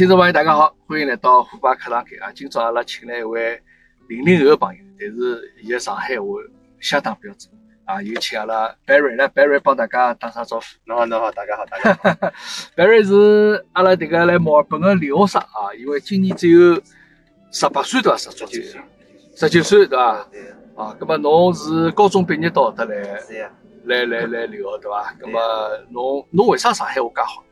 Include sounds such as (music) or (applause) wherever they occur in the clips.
听众朋友，大家好，欢迎来到虎爸课堂间啊！今朝阿拉请来一位零零后的朋友，但是伊个上海话相当标准啊！有请阿拉 Barry 来，Barry 帮大家打声招呼。侬好，侬好，大家好，大家好。(laughs) Barry 是阿拉迭个来墨尔本个留学生啊，因为今年只有十八岁对伐？十九岁，十九岁对伐？对，啊，葛么侬是高中毕业到搿搭来。来来来留学对伐？葛么侬侬为啥上海话介好？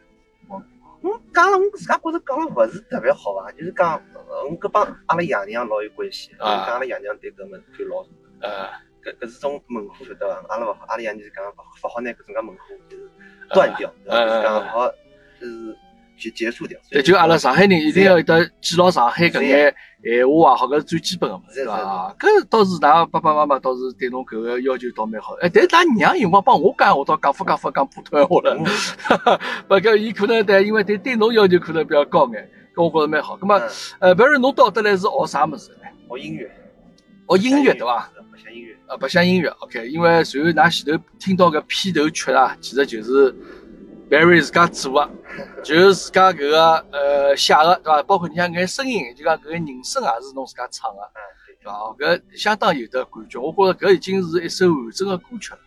我讲了，我自家觉着讲了勿是特别好伐，就是讲，呃我搿帮阿拉爷娘老有关系。讲阿拉爷娘对搿物事看老重。呃，搿搿是种门户晓得伐？阿拉勿好，阿拉爷娘就是讲勿勿好拿搿种介门户就是断掉，就是讲勿好就是结结束掉。对，就阿拉上海人一定要有得记牢上海搿眼闲话啊，好，搿是最基本个嘛，对伐？搿倒是㑚爸爸妈妈倒是对侬搿个要求倒蛮好。哎，但是㑚娘有辰光帮我讲，我倒讲法讲法讲普通闲话了。嗯 (laughs) 不，搿伊可能对，因为对对侬要求可能比较高眼，搿我觉着蛮好。葛么，嗯呃，比如侬到得来是学啥物事呢？学音乐。学音乐对伐？？白相音乐。啊，白相音乐，OK。因为随后㑚前头听到搿片头曲啊，其实就是 Barry 自家做个，就是自家搿个呃写个，对伐？包括你像搿眼声音，就讲搿个人声也是侬自家唱个，嗯，对伐？搿相当有得感觉，我觉着搿已经是一首完整个歌曲了，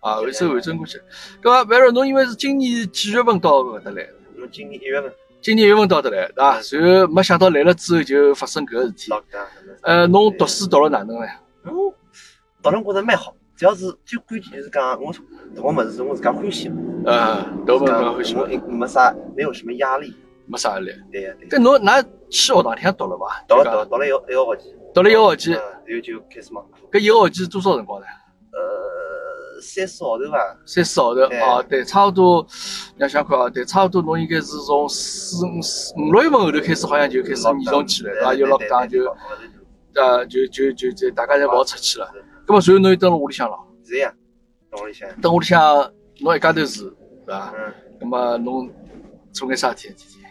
啊，一首完整歌曲。搿么 Barry 侬因为是今年几月份到搿搭来？对。侬今年一月份今年一月份到得来，对伐？嗯随后没想到来了之后就发生搿个事体。呃，侬读书读了哪能呢？嗯读了觉着蛮好，主要是最关键就是讲我读个物事是我自家欢喜的。呃，读文讲搿欢喜我没啥，没有什么压力。没啥压力。对呀对呀。搿侬㑚去学堂里向读了伐？读了就讲读读了一个一个学期，读了一个学期，嗯，然后就开始忙课。搿一个学期多少辰光呢？呃，三四号头伐？三四号头对哦，对，差不多。想想看啊，对，差不多侬应该是从四五四五六月份后头开始，好像就开始严重起来，对伐？就落档就呃就就就就大家侪勿好出去了。葛末随后侬又蹲辣屋里向了，是呀，蹲屋里向。蹲屋里向侬一家头住，是伐？嗯，葛末侬做眼啥天天天？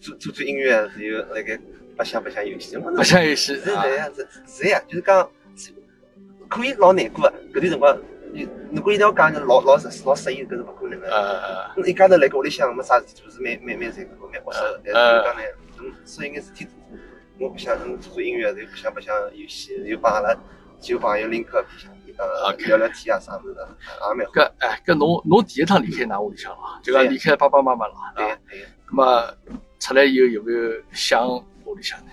做做做音乐，然后那个白相白相游戏。白相游戏啊是这？样子，是呀，就是讲可以老难过啊。搿段辰光，你如果一定要讲老老适老适应，搿是勿可能的。呃侬一家头辣盖屋里向没啥事体做，是蛮蛮蛮残酷、蛮活受的。但是就讲呢，侬所有眼事体做，我不想侬做做音乐，然后不想白相游戏，然后帮阿拉几个朋友一下，呃聊聊天啊啥物事的，也蛮好。搿哎搿侬侬第一趟离开㑚屋里向了，就讲离开爸爸妈妈了啊？对呀对呀，葛末出来以后有没有想屋里向呢？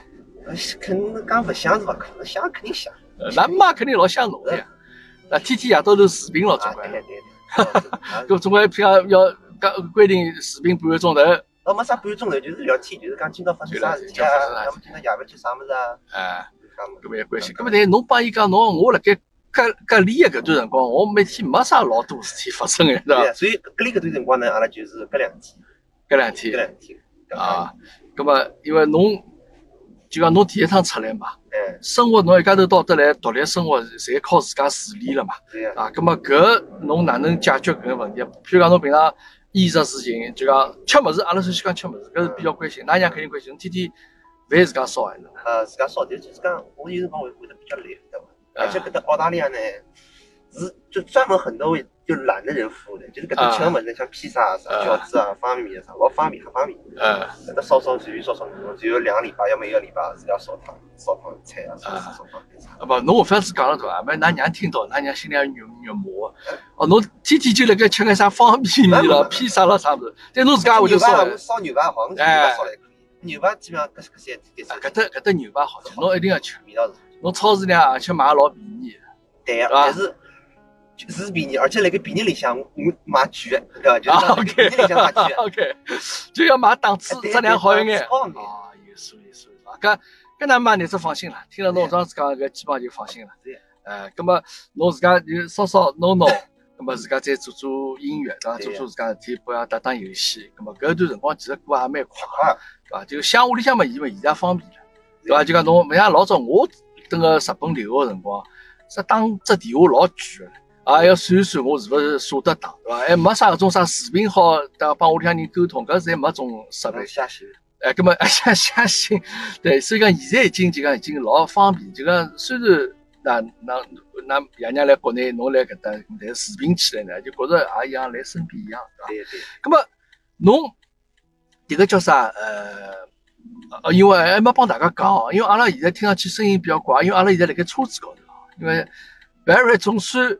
呃肯定讲勿想是勿可能，想肯定想。呃㑚妈肯定老想侬的呀，那天天夜到头视频咯，总对。对对。(laughs) 搿总归譬如要讲规定视频半个钟头，哦，没啥半个钟头，就是聊天，就是讲今朝发生啥事体啊，要么今朝夜饭吃啥物事啊，哎。搿么有关系。搿么但侬帮伊讲侬，我辣盖隔隔离个搿段辰光，我每天没啥老多事体发生个，对伐？所以隔离搿段辰光呢，阿拉就是隔两天，搿两隔天两天。啊，搿么因为侬就讲侬第一趟出来嘛，哎，生活侬一家头到得来独立生活，侪靠自家自理了嘛。对呀。啊，葛么搿侬哪能解决搿个问题？譬如讲侬平常衣食住行，就讲吃物事，阿拉首先讲吃物事，搿是比较关心。㑚娘肯定关心，侬天天饭自家烧还是？呃，自家烧，但就是讲，我有辰光会会得比较懒，对伐？啊而且搿搭澳大利亚呢，是就专门很多为就懒的人服务的，就是搿搭吃个物事，像披萨啊、啥啊饺子啊、方便面啊啥，老方便，很方便。嗯，搿搭烧烧随便烧烧，只有两个礼拜，要么一个礼拜是要烧汤、烧汤菜啊，烧烧烧汤菜。啊不，侬搿番子讲了对伐？没，㑚娘听到，㑚娘心里也肉肉麻的。哦，侬天天就辣盖吃眼啥方便面了、披萨了啥物事，但侬自家会就牛排，烧。烧牛排好，牛哎排烧了也可以。牛排基本上搿搿三搿搿搭搿搭牛排好吃，侬一定要吃。味道是侬超市里向而且买老便宜的。对呀，但是就是便宜，而且辣盖便宜里向我买贵的，对伐？就是便宜里向买贵的。(laughs) OK，就要买档次质量好一眼。啊，有数有数啊，搿搿㑚妈日子放心了，听了侬这样子讲，搿基本上就放心了。对。呃，葛么侬自家就烧烧弄弄，葛么自家再做做音乐，对伐？做做自家事体，不要打打游戏，葛么搿段辰光其实过也蛮快，个，对伐？就想屋里向嘛，伊嘛现在方便了，对伐？就讲侬勿像老早我蹲个日本留学个辰光，这打只电话老贵个。也要算一算，我是勿是舍得打，对伐？还没啥搿种啥视频好，对伐？帮屋里向人沟通，搿侪没种设备能。下行。哎，葛么相相信，对，所以讲现在已经就讲已经老方便，就讲虽然那那那爷娘来国内，侬来搿搭，但视频起来呢，就觉着也像来身边一样，对伐？对对，葛么侬迭个叫啥？呃，呃，因为还没帮大家讲，因为阿拉现在听上去声音比较怪，因为阿拉现在辣盖车子高头，因为白瑞总算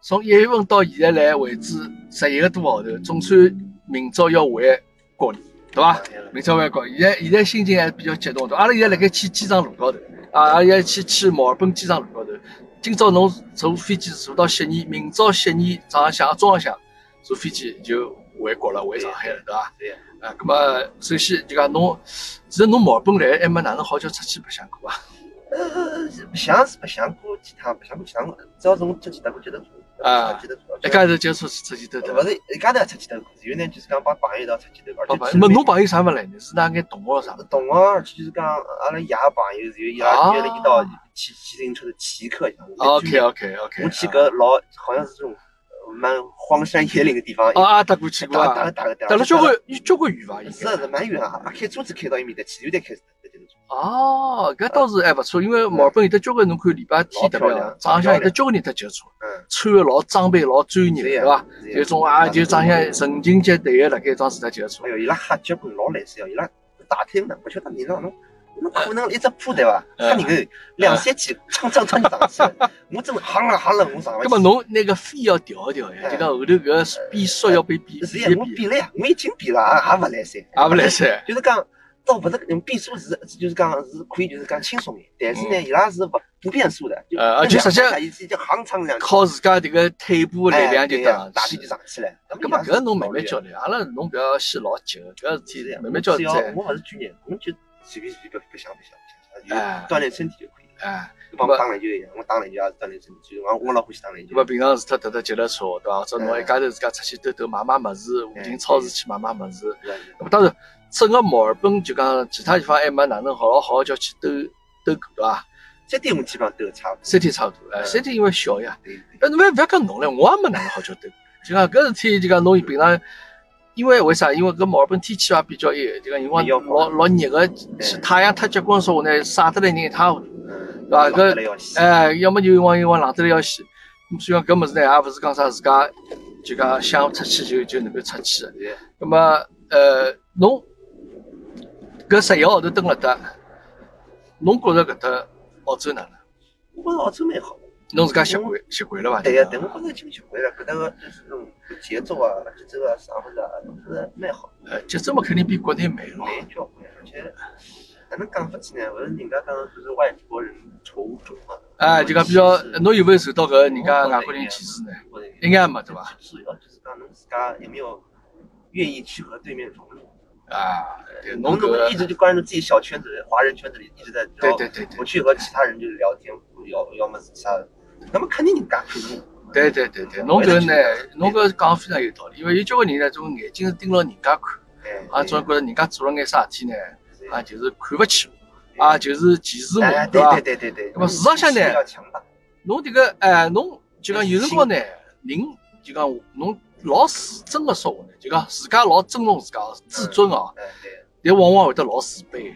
从一月份到现在来为止十一个多号头，总算明朝要回国里，对伐？明朝回国，现在现在心情还是比较激动，对？阿拉现在辣盖去机场路高头，啊，阿拉去去墨尔本机场路高头。今朝侬坐飞机坐到悉尼，明朝悉尼早浪向、中浪向坐飞机就回国了，回上海了，对伐？对。啊，咁么首先就讲侬，其实侬墨尔本来还没哪能好叫出去白相过啊？呃，白相是白相过几趟，白相过几趟，主要是我出去搭过几趟车。啊，一家头接触出去兜兜。勿是一家头出去兜，有呢就是讲帮朋友一道出去兜。而且，没侬朋友啥物来呢？是哪眼同学啥？同学，就是讲阿拉爷朋友是有伊拉约了一道骑骑自行车的骑客。OK OK OK。我去个老好像是这种蛮荒山野岭的地方。啊，搭过去过啊。搭了搭了搭了交关交关远伐？是是蛮远啊，开车子开到伊面搭去，又得开。哦，搿倒是还勿错，因为墨尔本有得交关，侬看礼拜天特别早浪向有得交关人搭接触，穿个老装备老专业，对伐？有种啊，就早浪向成群结队个辣盖桩事搭接触。哎哟，伊拉吓结棍老来塞哦，伊拉大腿呢，勿晓得你让侬，侬可能一只铺对伐？吓人个两三千，蹭蹭蹭上去，(laughs) 我真喊了吓了，我上。那么侬那个飞要调一调呀？就讲后头搿变速要被变。是呀，我变了呀，我已经变了，也也勿来塞。也勿来塞。就是讲。倒勿是用变速是，就是讲是可以，就是讲轻松点。但是呢，伊拉是不不变速的。呃，而且实际上靠自家这个腿部力量就上，大臂就上去了。搿么搿侬慢慢教练，阿拉侬不要先老急，搿事体慢慢教练。我勿是专业，我就随便随便不想不想不想，就锻炼身体就可以。哎，帮打篮球一样，我打篮球也是锻炼身体，就我我老欢喜打篮球。勿平常除脱踏踏脚踏车，对伐？或者侬一家头自家出去兜兜买买物事，附近超市去买买物事。那么当然。整个墨尔本就讲其他地方还没哪能好好叫去兜兜过，对伐？三天我基本上兜差不多。三天差不多，哎，三天因为小呀。哎，侬勿要讲侬了，我也没哪能好叫兜。就讲搿事体，就讲侬平常，因为为啥？因为搿墨尔本天气也比较热，就讲因为老老热个，太阳太结棍说话呢，晒得来人一塌糊涂，对伐？搿哎，要么就一往一往冷得来要死。所以讲搿物事呢，也勿是讲啥自家就讲想出去就就能够出去的。那么呃，侬。搿十一个号头蹲了搭，侬觉着搿搭澳洲哪能？我觉着澳洲蛮好。侬自家习惯习惯了伐？对呀，但我觉着已经习惯了，搿搭个就是种节奏啊、节奏啊、啥物事啊，都是蛮好。呃，节奏嘛肯定比国内慢咯。慢交关，而且哪能讲法子呢？勿是人家讲就是外国人仇中嘛。哎，就讲比较，侬有没有受到搿人家外国人歧视呢？应该没对伐？主要就是讲侬自家有没有愿意去和对面。啊，侬怎么一直就关注自己小圈子，华人圈子里一直在，对对对，不去和其他人就是聊天，要要么是啥，那么肯定人家看侬。对对对对，侬搿呢，侬搿讲非常有道理，因为有交关人呢，种眼睛是盯牢人家看，啊，总觉着人家做了眼啥事体呢，啊，就是看不起我，啊，就是歧视我，对吧？对对对对对。那么事实上呢，侬这个哎，侬就讲有辰光呢，人就讲侬。老自尊的说话呢，就讲自家老尊重自家，自尊哦。但往往会得老自卑，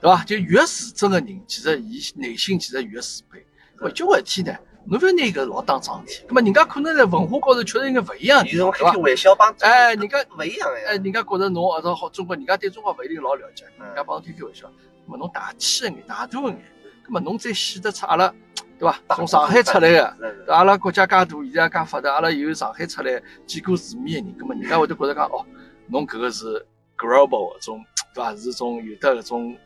对伐？就越自尊个人，其实伊内心其实越自卑。搿交关事体呢，侬勿要拿搿老当桩事体。葛末人家可能在文化高头确实应该勿一样，对伐？玩笑帮哎，人家勿一样哎，人家觉着侬或者好中国，人家对中国勿一定老了解，人家帮侬开开玩笑。葛末侬大气一眼，大度一眼，葛末侬再显得出阿拉。对伐？从上海出来个，阿拉国家介大，现在介发达，阿拉有上海出来见过世面个人，葛么人家会得觉着讲，哦，侬搿个是 global 种，对伐？是种有得搿种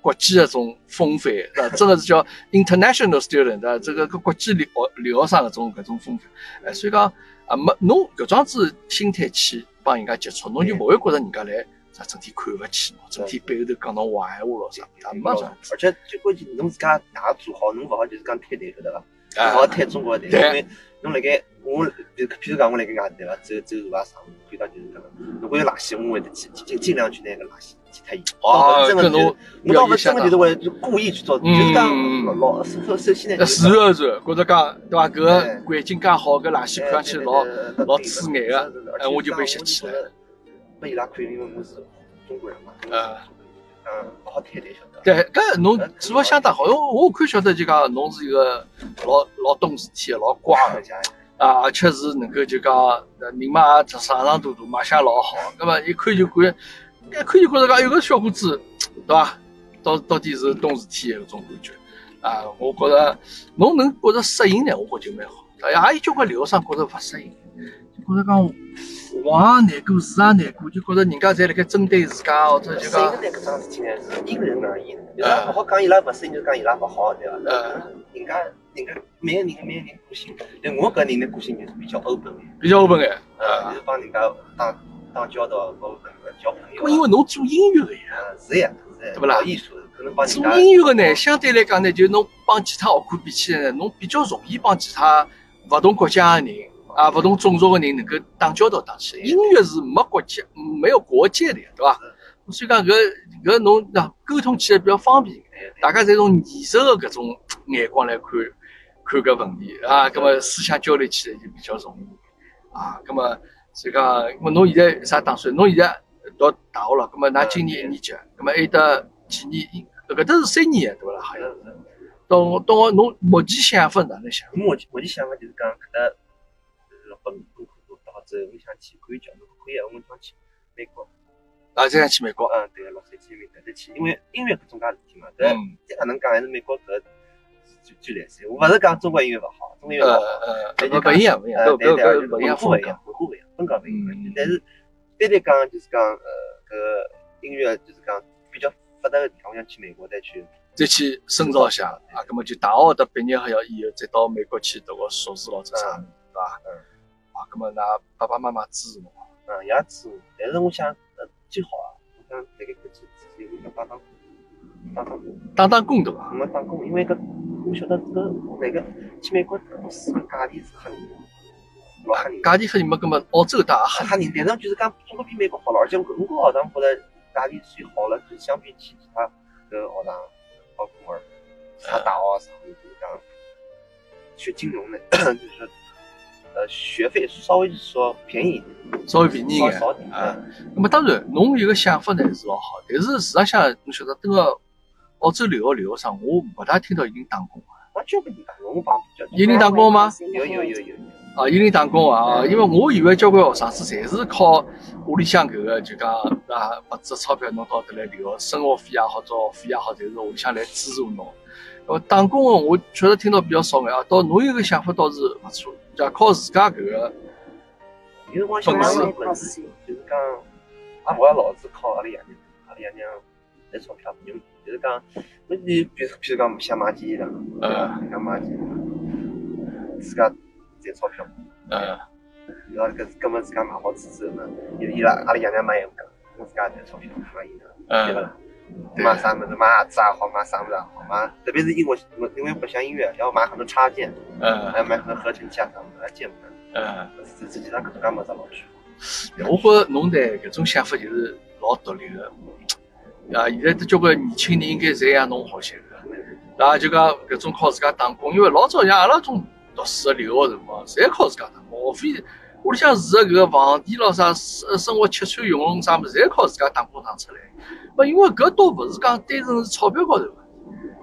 国际搿种风范，对伐？真个是叫 international student，对伐？这个个国际留留学生搿种搿种风范，哎，所以讲啊，没侬搿桩子心态去帮人家接触，侬就勿会觉着人家来。啥整天看勿起侬，整天背后头讲侬坏闲话咯啥，也没啥。而且最关键，侬自家哪做好，侬勿好就是讲推台，晓得伐？勿好推中国台，因为侬辣盖我，比如譬如讲我辣盖外地对伐？走走路啊啥，看到就是讲，如果有垃圾，我会得尽尽尽量去拿个垃圾去脱伊。哦，真的侬，我倒勿真的就是为故意去做，就是讲老首首先呢，是是是，觉着讲对伐？搿个环境介好，搿垃圾看上去老老刺眼个，哎，我就被吸起来。被伊拉看，因为我是中国人嘛。呃，嗯，不好太太晓得。对，搿侬做的相当好，因为我看晓得就讲侬是一个老老懂事体、老乖的，啊，而且是能够就讲人嘛也上上大大，卖相老好。那么一看就觉，一看就觉着讲有个小伙子，对伐？到到底是懂事体搿种感觉啊！我觉着侬能觉着适应呢，我觉就蛮好。哎呀，也有交关留学生觉着勿适应，就觉着讲我也难过，是也难过，就觉着人家侪辣盖针对自家，或者就讲。适应搿桩事体呢，是因人而异的。有勿好讲伊拉勿适应，就讲伊拉勿好，对伐？嗯。人家人家每个人每个人个性，但我搿人的个性就是比较 open 眼，比较 open 眼，呃，就是帮人家打打交道，和交朋友。因为侬做音乐的呀，是呀，对不啦？艺术可能帮做音乐的呢，相对来讲呢，就侬帮其他学科比起来呢，侬比较容易帮其他勿同国家的人啊，勿同种族个人能够打交道打起来。音乐是没国界，没有国界的，对伐？所以讲搿搿侬那沟通起来比较方便，大家侪从艺术的搿种眼光来看看搿问题啊，葛么思想交流起来就比较容易啊。葛么所以讲，侬现在啥打算？侬现在读大学了，葛么㑚今年一年级，葛么还有得几年？搿搭是三年对勿啦？好像是。到到侬目前想法哪能想？目前目前想法就是讲搿搭之后，我想去看教，如果可以，我想去美国。啊，再想去美国？嗯，对，洛杉矶那边再去，因为音乐搿种介事体嘛，但再哪能讲，还是美国搿最最来塞。我勿是讲中国音乐勿好，中国音乐勿好，但就讲，一样，不一样，对对对，文化勿一样，文化勿一样，风格勿一样。但是单单讲就是讲，呃，搿音乐就是讲比较发达个地方，我想去美国再去，再去深造一下啊。葛末就大学的毕业还要以后，再到美国去读个硕士咯，这啥，对伐？嗯。啊，葛末㑚爸爸妈妈支持侬？嗯，也支持，但是我想。呃最好啊！我想那个自己我想打打工，打打工，打打工对伐？没打工，因为搿我晓得搿那个去美国读书价钿是吓人，老吓人。价钿吓人么？搿么澳洲大吓吓人，但是就是讲中国比美国好了，而且我我学堂觉得价钿算好了，就相比起其他搿学堂，包括其他大学啥就是讲学金融的，(coughs) 就是。呃，学费稍微说便宜一点，稍微便宜一点啊。那么当然，侬有个想法呢是老好，但是事实上，侬晓得，等个澳洲留学留学生，我勿大听到有人打工啊。那交给你打工，我帮比较。有人打工吗？有有有有。啊，有人打工啊，因为我以为交关学生子侪是靠屋里向搿个就讲啊，把这钞票弄到搿来留学，生活费也好，学费也好，侪是屋里向来资助侬。呃，打工我确实听到比较少眼啊，倒侬有个想法倒是勿错。就靠自家搿个，有辰光想讲本事，就是讲，也勿要老是靠阿拉爷娘，阿拉爷娘赚钞票不用，就是讲，那你比如比如讲想买件衣裳，嗯，想买件，自家赚钞票，嗯，然后搿搿么自家买好之后呢，伊伊拉阿拉爷娘买衣裳，我自家赚钞票买衣裳，对勿啦？买啥么子，买鞋子也好，买啥物事也好，买，特别是因为因为不像音乐，要买很多插件，嗯，还要买很多合成器啊啥物事，键盘，嗯，实实际上搿种介物事老贵。我觉侬的搿种想法就是老独立的，啊，现在都交关年轻人应该侪像侬好些个，啊，就讲搿种靠自家打工，因为老早像阿拉种读书的留学辰光，侪靠自家打工，学费屋里向住个搿个房钿咯啥，生生活吃穿用啥物事，侪靠自家打工打出来。不，因为搿倒勿是讲单纯是钞票高头个，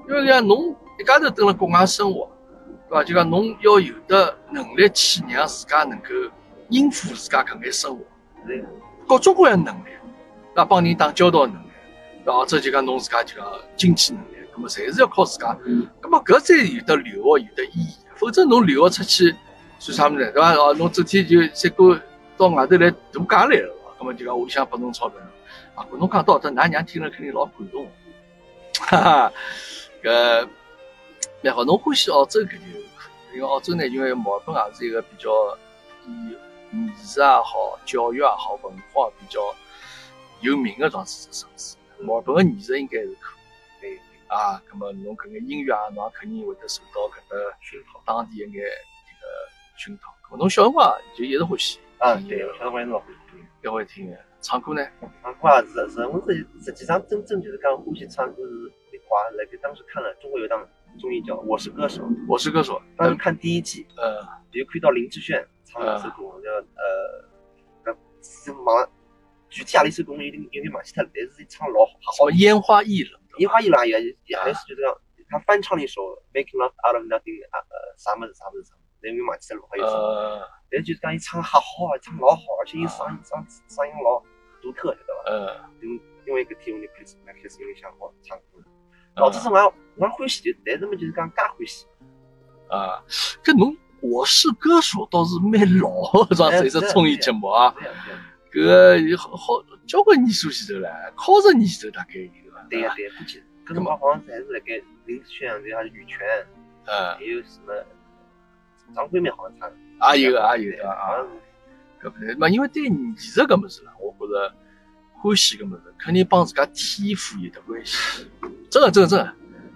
因为讲侬一家头蹲辣国外生活，对伐？就讲侬要有的能力去让自家能够应付自家搿眼生活，各种各样能力，那帮人打交道能力，对或者就讲侬自家就讲经济能力，搿么侪是要靠自家。搿么搿才有的留学有的意义，否则侬留学出去算啥物事，对伐？哦，侬整天就三个到外头来度假来了，搿么就讲屋里向拨侬钞票。啊，侬讲到这，㑚娘听了肯定老感动，哈 (laughs) 哈，搿蛮好。侬欢喜澳洲搿就可以，因为澳洲呢，因为墨尔本也是一个比较以艺术也好、教育也好、文化比较有名个桩子城市。墨尔本个艺术应该是可以，对啊，葛末侬搿眼音乐啊，侬也肯定会得受到搿搭熏陶，当地一眼熏陶。搿侬小辰光就一直欢喜，啊，对，小辰光一直老欢喜听，也会听的。唱歌呢？唱歌也是是，我实实际上真正就是讲欢喜唱歌是那话，那个当时看了中国有档综艺叫《我是歌手》，我是歌手，当时看第一季，呃，比如看到林志炫唱了一首歌叫呃，是忙，具体啊里首歌有点有点忘记脱了，但是唱老好。好，烟花易冷，烟花易冷也也还是就这样，他翻唱了一首《Making Love Out of Nothing》啊呃，啥么子啥么子啥，但又忘记脱了，还有什么？但就是讲伊唱还好，唱老好，而且伊嗓音嗓嗓音老。独特，晓得吧？嗯。因因为搿天我就开始开始有想好唱歌了。老早子我也我也欢喜，就但是么就是讲噶欢喜。啊，搿侬我是歌手倒是蛮老，装是一只综艺节目啊。搿个有好好交关年数前头了，靠十年前头大概有。对呀对，估计搿辰光好像侪是辣盖林志炫还有羽泉，嗯，还有什么张惠妹好像唱的。也有也有啊。搿不对，嘛，因为对艺术搿物事啦，我觉着欢喜搿物事，肯定帮自家天赋有得关系。真个真个真个，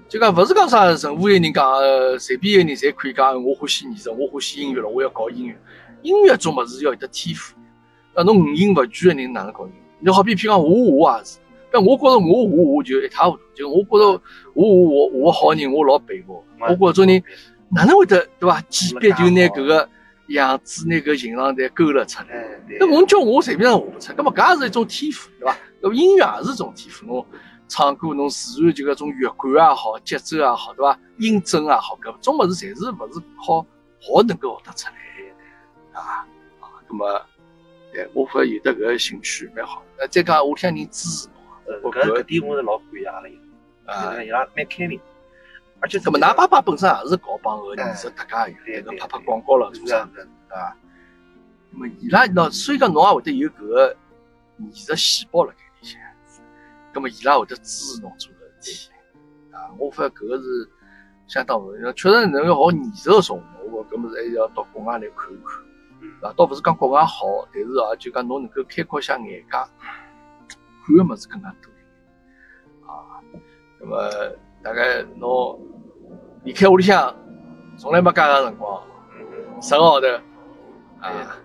就讲勿是讲啥任何一个人讲，随便一个人侪可以讲我欢喜艺术，我欢喜音乐了，我要搞音乐。音乐种物事要有得天赋。那侬五音勿全个人哪能搞音乐？你好比譬如讲我我也是，但我觉着我我我就一塌糊涂，就我觉着我我我我好人我老佩服。我觉着种人哪能会得对伐？几笔就拿搿个样子拿搿形状侪勾勒出来。那我叫我随便画不出，搿么搿也是一种天赋，对伐？搿音乐也是一种天赋，侬唱歌侬自然就搿种乐感也好，节奏也好，对伐？音准也好，搿种物事侪是勿是好好能够学得出来啊啊，搿么。我觉有得搿个兴趣蛮好，呃，再讲屋里向人支持侬，呃，搿搿点我是老感谢阿拉啊，伊拉蛮开明，而且，搿么，㑚爸爸本身也是搞帮搿艺术搭界个，搿个拍拍广告了，做啥？子，啊？那么，伊拉喏，所以讲侬也会得有搿个艺术细胞辣盖里向，那么，伊拉会得支持侬做搿事体，啊，我发觉搿个是相当确实能够学艺术个种，我搿么是还是要到国外来看一看。啊，倒勿是讲国外好，但是啊，就讲侬能够开阔一下眼界，看个物事更加多一点。啊，那么大概侬离开屋里向，从来没介长辰光，十个号头啊。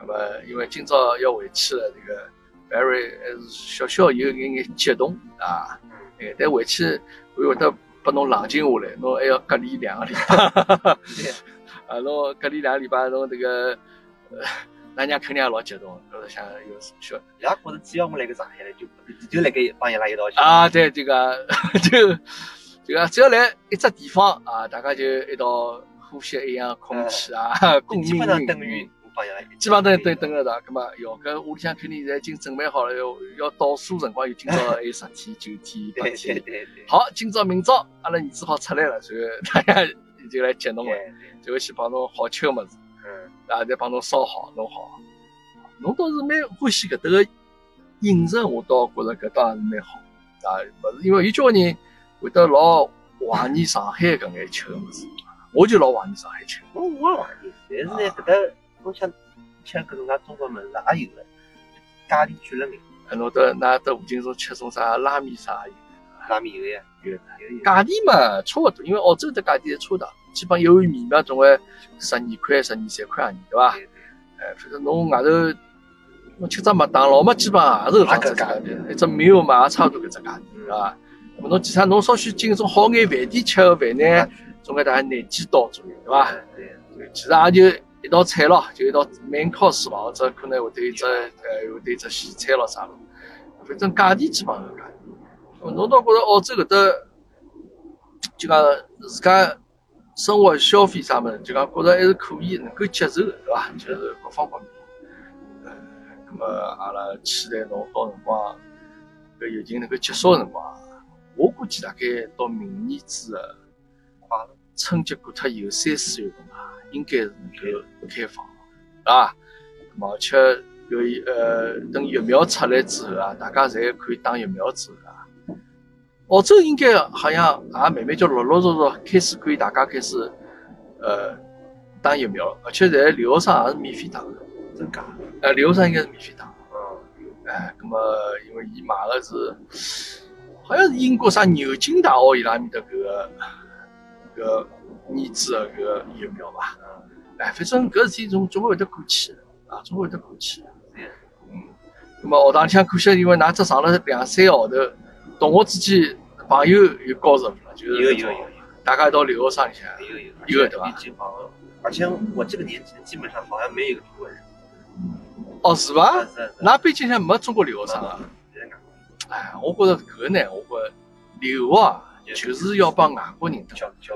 那么因为今朝要回去了，这个 Barry 还是小小有眼眼激动啊。哎，但回去我会得把侬冷静下来，侬还要隔离两个礼拜。(laughs) (laughs) 啊，侬隔离两个礼拜，侬这个，呃，俺娘肯定也老激动，觉着想有小，伊拉觉着只要我来个上海了，就就来给帮伊拉一道去。啊，对，这个 (laughs) 就这个只要来一只地方啊，大家就一道呼吸一样空气啊，(laughs) 共基本上等于帮伊拉，基本上等等等了的，咁么哟，搿屋里向肯定现在已经准备好了，要要倒数辰光，有今朝还有十天、九天、八天。(laughs) 对对对。好，今朝明朝阿拉儿子好出来了，所以大家。就来接侬了，就会去帮侬好吃个物事，嗯，啊，再帮侬烧好弄好。侬倒是蛮欢喜搿搭个饮食，我倒觉着搿倒也是蛮好。啊，勿是因为有交关人会得老怀念上海搿眼吃个物事，我就老怀念上海吃。我我也怀念，但是呢，搿搭侬想吃搿种介中国物事也有个，价钿贵了眼。侬到那到附近种吃种啥拉面啥也有。拉面有呀，有有价钿嘛差勿多，因为澳洲的价钿侪差勿多，基本一碗面嘛总归十二块、十二三块洋钿，对伐？哎，反正侬外头侬吃只麦当劳嘛，基本上也是搿只价钿，一只面嘛也差勿多搿只价钿，对伐？么侬其他侬稍许进种好眼饭店吃个饭呢，总归大概廿几刀左右，对伐？对，其实也就一道菜咯，就一道 main course 吧，或者可能会得一只呃，会得一只西餐咯啥咯，反正价钿基本上搿价。侬倒觉着澳洲搿搭，就讲自家生活消费啥么子，就讲觉着还是可以，能够接受，对伐？就是各方方面。呃，那么阿拉期待侬到辰光搿疫情能够结束个辰光，我估计大概到明年子个春节过脱以后三四月份啊，应该是能够开放，对伐？而且搿呃等疫苗出来之后啊，大家侪可以打疫苗之后啊。澳洲应该好像也慢慢就陆陆续续开始可以大家开始呃打疫苗，而且在留学生也是免费打的，真假？呃，留学生应该是免费打。嗯。哎，那么因为伊买的是好像是英国啥牛津大学伊拉面的搿个搿个研制的搿个疫苗吧。嗯哎，反正搿事体总总会得过去啊，总归会得过去嗯。那么学堂里向可惜因为㑚只上了两三个号头。同学之间朋友有交入了，就是有有有有，大家一道留学生里向有有有对吧？而且我这个年纪基本上好像没有一个中国人。哦，是吧？那北京现在没中国留学生啊？哎，我觉着搿个呢，我觉着留学啊，就是要帮外国人交交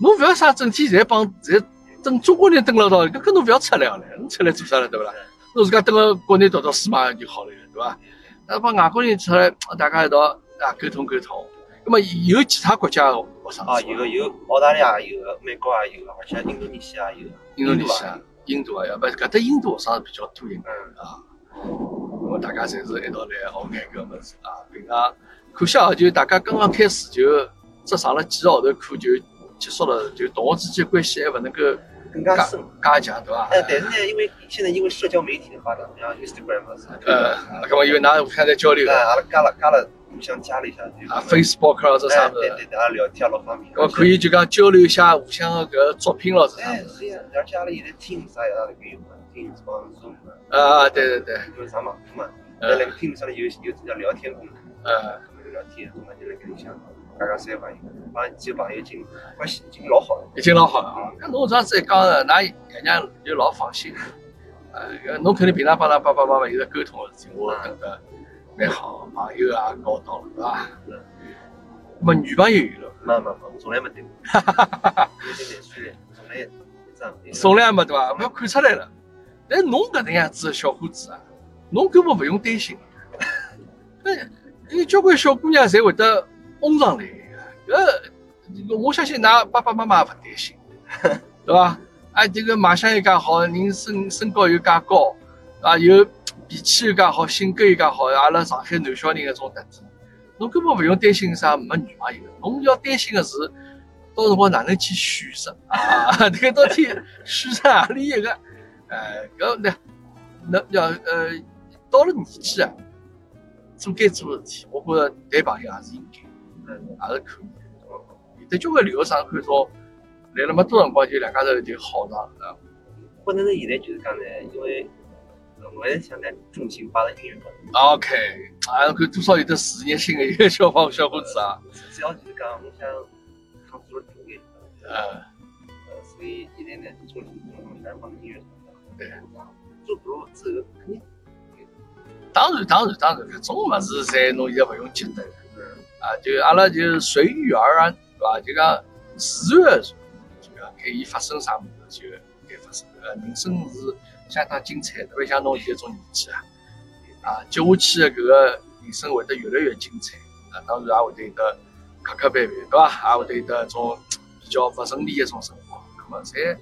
侬勿要啥整天侪帮侪等中国人蹲辣道，搿搿侬勿要出来了，侬出来做啥了，对勿啦？侬自家蹲辣国内读读书嘛就好了，对对伐？那帮外国人出来，大家一道啊沟通沟通。那么有其他国家学生啊，有有澳大利亚有，美国也有，而且印度尼西亚有。印度尼西亚、印度啊，要不搿搭印度学生是比较多一点啊。那么大家侪是一道来学眼搿物事啊。平常可惜啊，就大家刚刚开始就只上了几个号头课就结束了，就同学之间关系还勿能够更加深加强，对伐？哎，但是呢，因为现在因为社交媒体的发展，像 Instagram 啊，呃，搿么因为㑚互相在交流，阿拉加了加了。互相加了一下，啊，Facebook 啊，这啥子？对对对，阿拉聊天老方便。我可以就讲交流一下互相的搿作品咯，是啥子？哎，是呀，而且阿拉现在 Teams 啥也阿拉可以用嘛，Teams 帮 Zoom 嘛。啊，对对对。因为上网课嘛，在那个 Teams 上面有有这叫聊天功能。嗯。聊天，我们就来跟你讲，大家三朋友，帮几个朋友经关系已经老好了。已经老好了啊！那侬这样子一讲，那爷娘就老放心。呃，侬肯定平常帮㑚爸爸妈妈有在沟通的事情，我等得。蛮好，朋友也搞到了，是吧？那么女朋友有了？没没没，我从来没谈过。哈哈哈哈有点难说嘞，从来这样。从来没对吧？不要看出来了。但侬搿能样子的小伙子啊，侬根本不用担心。哎，有交关小姑娘侪会得哄上来呃，我相信㑚爸爸妈妈也不担心，(laughs) 对吧？啊，这个卖相又介好，人身身高又介高，啊，又。脾气又介好，性格又介好，阿拉上海男小人搿种特点，侬根本勿用担心啥没女朋友，侬要担心的是到辰光哪能去选择啊？(laughs) 迭个到底选择何里一个？呃，搿那那要呃到了年纪啊，做该做的事体，我觉着谈朋友也是应该，嗯，也是可以。有的交关留学生看到来了没多辰光，就两家头就好上了。或者是现在就是讲呢，因为。我也想在重心放在音乐。OK，啊，看多少有点事业心的一个小伙小伙子啊。主要就是讲，我想唱出了主业。呃，呃，所以现在呢，重心重心还是放在音乐上。对，做不了之后肯定。当然，当然，当然，搿种物事噻，侬现在勿用急的。嗯。啊，就阿拉就随遇而安，对吧？就讲自然而然，就讲该伊发生啥物事就该发生。呃，人生是。相当精彩，特别像侬现在种年纪啊，啊，接下去的搿个人生会得越来越精彩啊，当然也会得有得磕磕绊绊，对伐？也会得有得种比较勿顺利的种生活，那么侪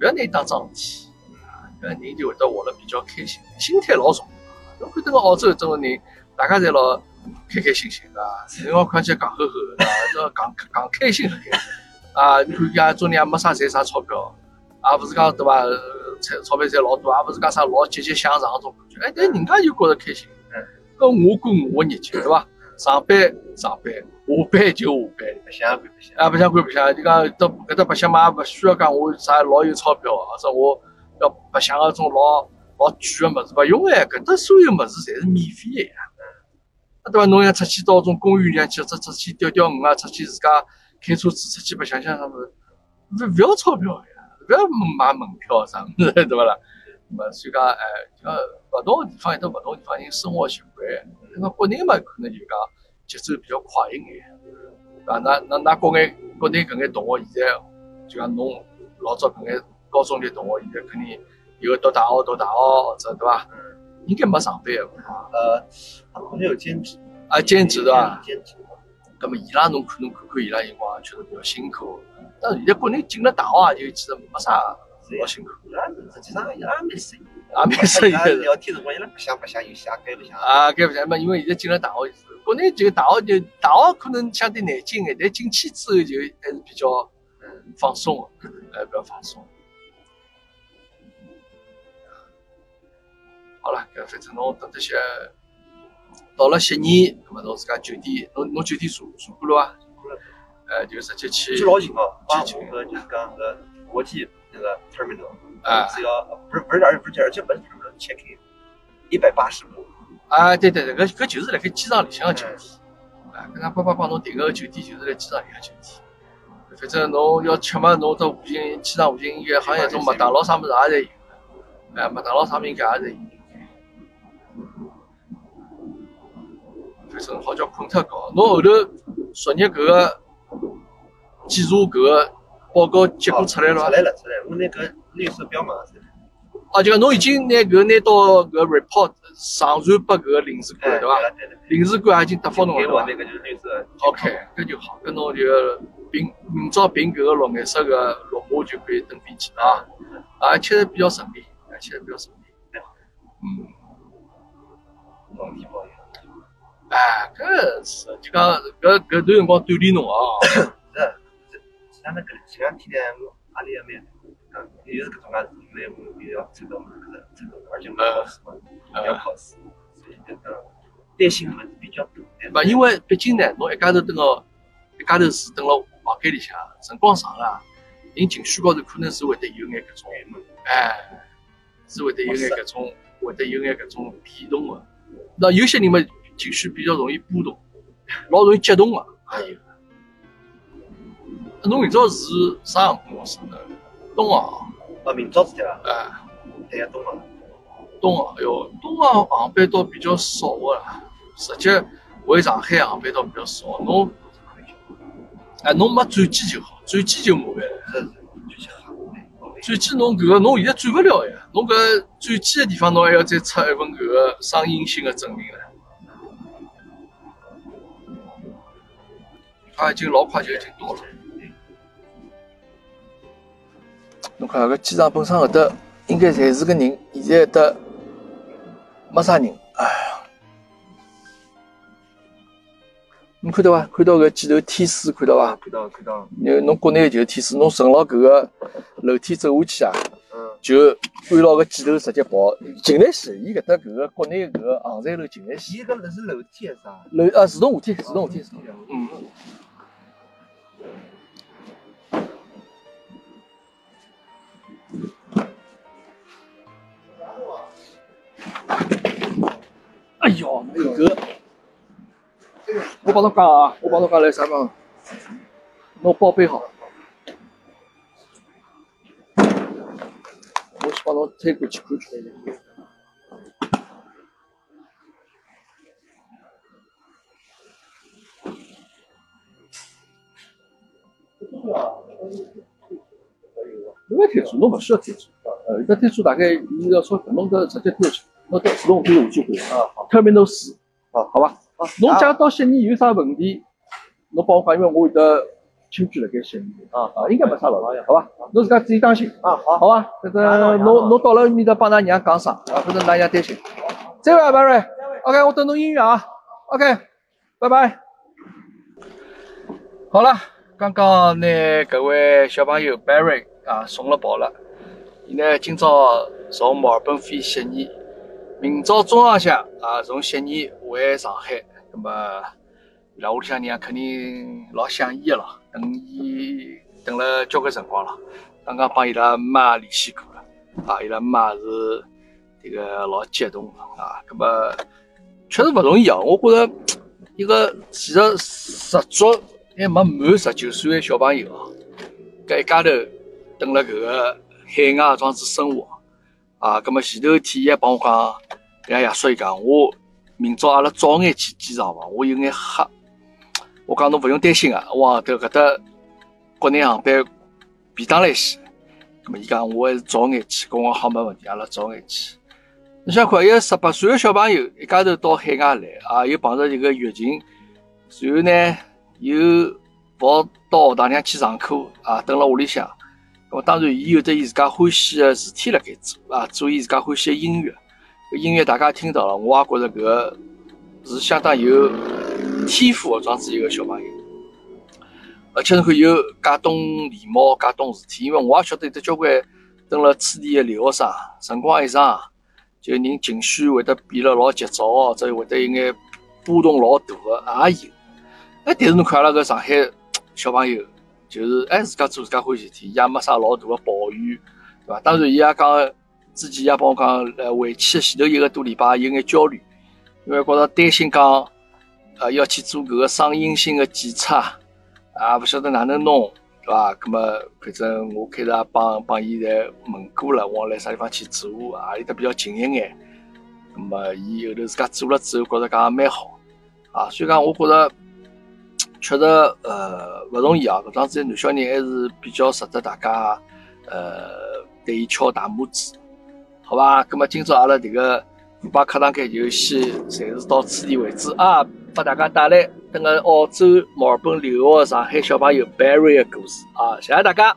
勿要拿伊当桩事体啊，搿人就会得活得比较开心，心态老重要。侬看迭个澳洲种人，大家侪老开开心心的，辰光看起来戆呵呵的，这讲讲开心开心啊！你看伢种人也没啥赚啥钞票，也勿是讲对伐？钞钞票赚老多，也勿是讲啥老积极向上种感觉，哎，但人家就觉着开心。嗯，搿我过我的日脚，对伐？上班上班，下班就下班，白相管白相。啊，白相归白相，就讲到搿搭白相嘛，也勿需要讲我啥老有钞票，或者我要白相个种老老贵个物事，勿用哎，搿搭所有物事侪是免费个呀。嗯，对伐？侬像出去到种公园里向去，出出去钓钓鱼啊，出去自家开车子出去白相相啥物事，勿勿要钞票呀。不要买门票啥 (laughs) 么子，对不啦？么所以讲，哎，讲勿同个地方有得勿同地方人生活习惯。那么国内嘛，可能就讲节奏比较快一眼，啊，那那那国内国内搿眼同学现在就讲侬老早搿眼高中的同学，现在肯定有读大学读大学，或者对伐？应该没上班个呃，好像有兼职。啊，兼职对伐？兼职。那么伊拉侬可能看看伊拉辰光确实比较辛苦。但是现在国内进了大学就其实没啥老辛苦，实际上也蛮适意，也蛮适意的。聊天辰光，伊拉不想不想游戏，该不想。啊，该不想嘛？因为现在进了大学，国内就大学就大学可能相对难进一点，但进去之后就还是比较嗯放松，呃比较放松。好了，搿反正侬等这些到了悉尼，那么侬自家酒店，侬侬酒店住住过了伐？呃，就直接去，去老近哦，帮我个就是讲个国际那个 terminal，啊，只要不是不是而且不是而且不是 terminal check in，一百八十步。啊，对对对，搿搿就是辣盖机场里向个酒店，啊，刚刚爸爸帮侬订个酒店就是辣机场里向酒店。反正侬要吃嘛，侬到附近机场附近应该好像有种麦当劳啥物事也侪有，哎，麦当劳啥物事应该也侪有。好叫困特高，侬后头昨日搿个。检查搿个报告结果出来了出来了，出来了。我拿搿绿色标码出来。啊，就讲侬已经拿搿拿到搿 report 上传拨搿个领事馆，对伐？领事馆已经答复侬了，对伐？OK，搿就好，搿侬就凭明朝凭搿个绿颜色个绿码就可以登飞机了啊！而且比较顺利，而且比较顺利。嗯。哎，搿是就讲搿搿段辰光锻炼侬啊。(coughs) 是，是，像那搿前两天我压力也蛮大，又是搿种啊，因为我又要抽到搿个抽到，而且我要考试嘛，要考试，所以搿个担心还是比较多。勿，因为毕竟呢，侬一家头蹲个一家头是蹲辣房间里向，辰光长了，人情绪高头可能是会得有眼搿种，哎，是会得有眼搿种，会得有眼搿种变动个。那有些人嘛。情绪比较容易波动，老容易激动个，也有。侬明朝是啥航空公司呢？东航。啊，明朝是对伐？哎，对呀，东航。东航，哎呦，东航航班倒比较少个，直接回上海航班倒比较少。侬，哎，侬没转机就好，转机就麻烦了。转机侬搿个侬现在转勿了呀，侬搿转机个地方侬还要再出一份搿个双阴性个证明唻。他已经老快就已经到了。侬看，搿机场本身搿搭应该侪是个人，现在搿搭没啥人。哎呀，侬看到伐？看到搿几头天使，看到伐？看到，看到。侬侬国内就是天使，侬顺牢搿个楼梯走下去啊，就按牢搿几头直接跑进来线。伊搿搭搿个国内搿个航站楼进来线。伊搿是楼梯还是啥？楼啊，自动下梯，自动下梯，嗯。哎呦那个我帮他干啊我帮他干来三方那我报备好。我去把老推过去扣出来的。侬要贴住，侬勿需要贴住。呃，搿贴住大概伊要钞票，侬搿直接贴下去，侬到自动可以下去回啊。Terminal 四，好，好吧。啊，侬假到悉尼有啥问题，侬帮我讲，因为我有得亲戚辣盖悉尼。啊啊，应该没啥问题，好吧？侬自家注意当心啊，好，好吧？反正侬侬到了面搭帮㑚娘讲声，啊，反正㑚娘担心。再会，Barry。OK，我等侬音乐啊。OK，拜拜。好了。刚刚拿搿位小朋友 Barry 啊送了跑了，伊呢今朝从墨尔本飞悉尼，明朝中浪向啊从悉尼回上海，那么伊拉屋里向人肯定老想伊个咯，等伊等了交关辰光了，刚刚帮伊拉妈联系过了，啊伊拉妈是这个老激动啊，那么确实勿容易啊，我觉着一个其实十足。还没满十九岁的小朋友啊，搿一家头等了搿个海外装置生活啊，葛末前头天伊还帮我讲，拉爷叔伊讲，我明朝阿拉早眼去机场伐，我有眼黑。我讲侬勿用担心啊，我头搿搭国内航班便当来西。葛末伊讲我还是早眼去，跟我好没问题，阿拉早眼去。你想看一个十八岁的小朋友一家头到海外来啊，又碰着一个疫情，随后呢？又跑到学堂里去上课啊，等辣屋里向。咁当然，伊有得伊自家欢喜的事体辣盖做啊，做伊自家欢喜的音乐。音乐大家听到了，我也觉着搿是相当有天赋的，装子一个小朋友。而且侬看有介懂礼貌、介懂事体，因为我也晓得有得交关等辣此地的留学生，辰光一长，就人情绪会得变了老急躁，或者会得有眼波动老大个，也有。哎，但是侬看阿拉搿上海小朋友，就是哎自家做自家欢喜事体，也没啥老大的抱怨，对伐？当然，伊也讲之前也帮我讲，呃，回去前头一个多礼拜有眼焦虑，因为觉着担心讲，呃，要去做搿个双阴性的检测，啊，勿晓得哪能弄，对伐？葛末反正我开始也帮帮伊在问过了，往来啥地方去做，啊，里搭比较近一眼。葛末伊后头自家做了之后，觉着讲也蛮好，啊，所以讲我觉着。确实，呃，勿容易啊！搿桩事体男小人还是比较值得大家，呃，对伊敲大拇指，好吧？葛末今朝阿拉迭个虎爸课堂间游戏暂时到此地为止啊！拨大家带来迭个澳洲墨尔本留学上海小朋友 Barry 的故事啊！谢谢大家。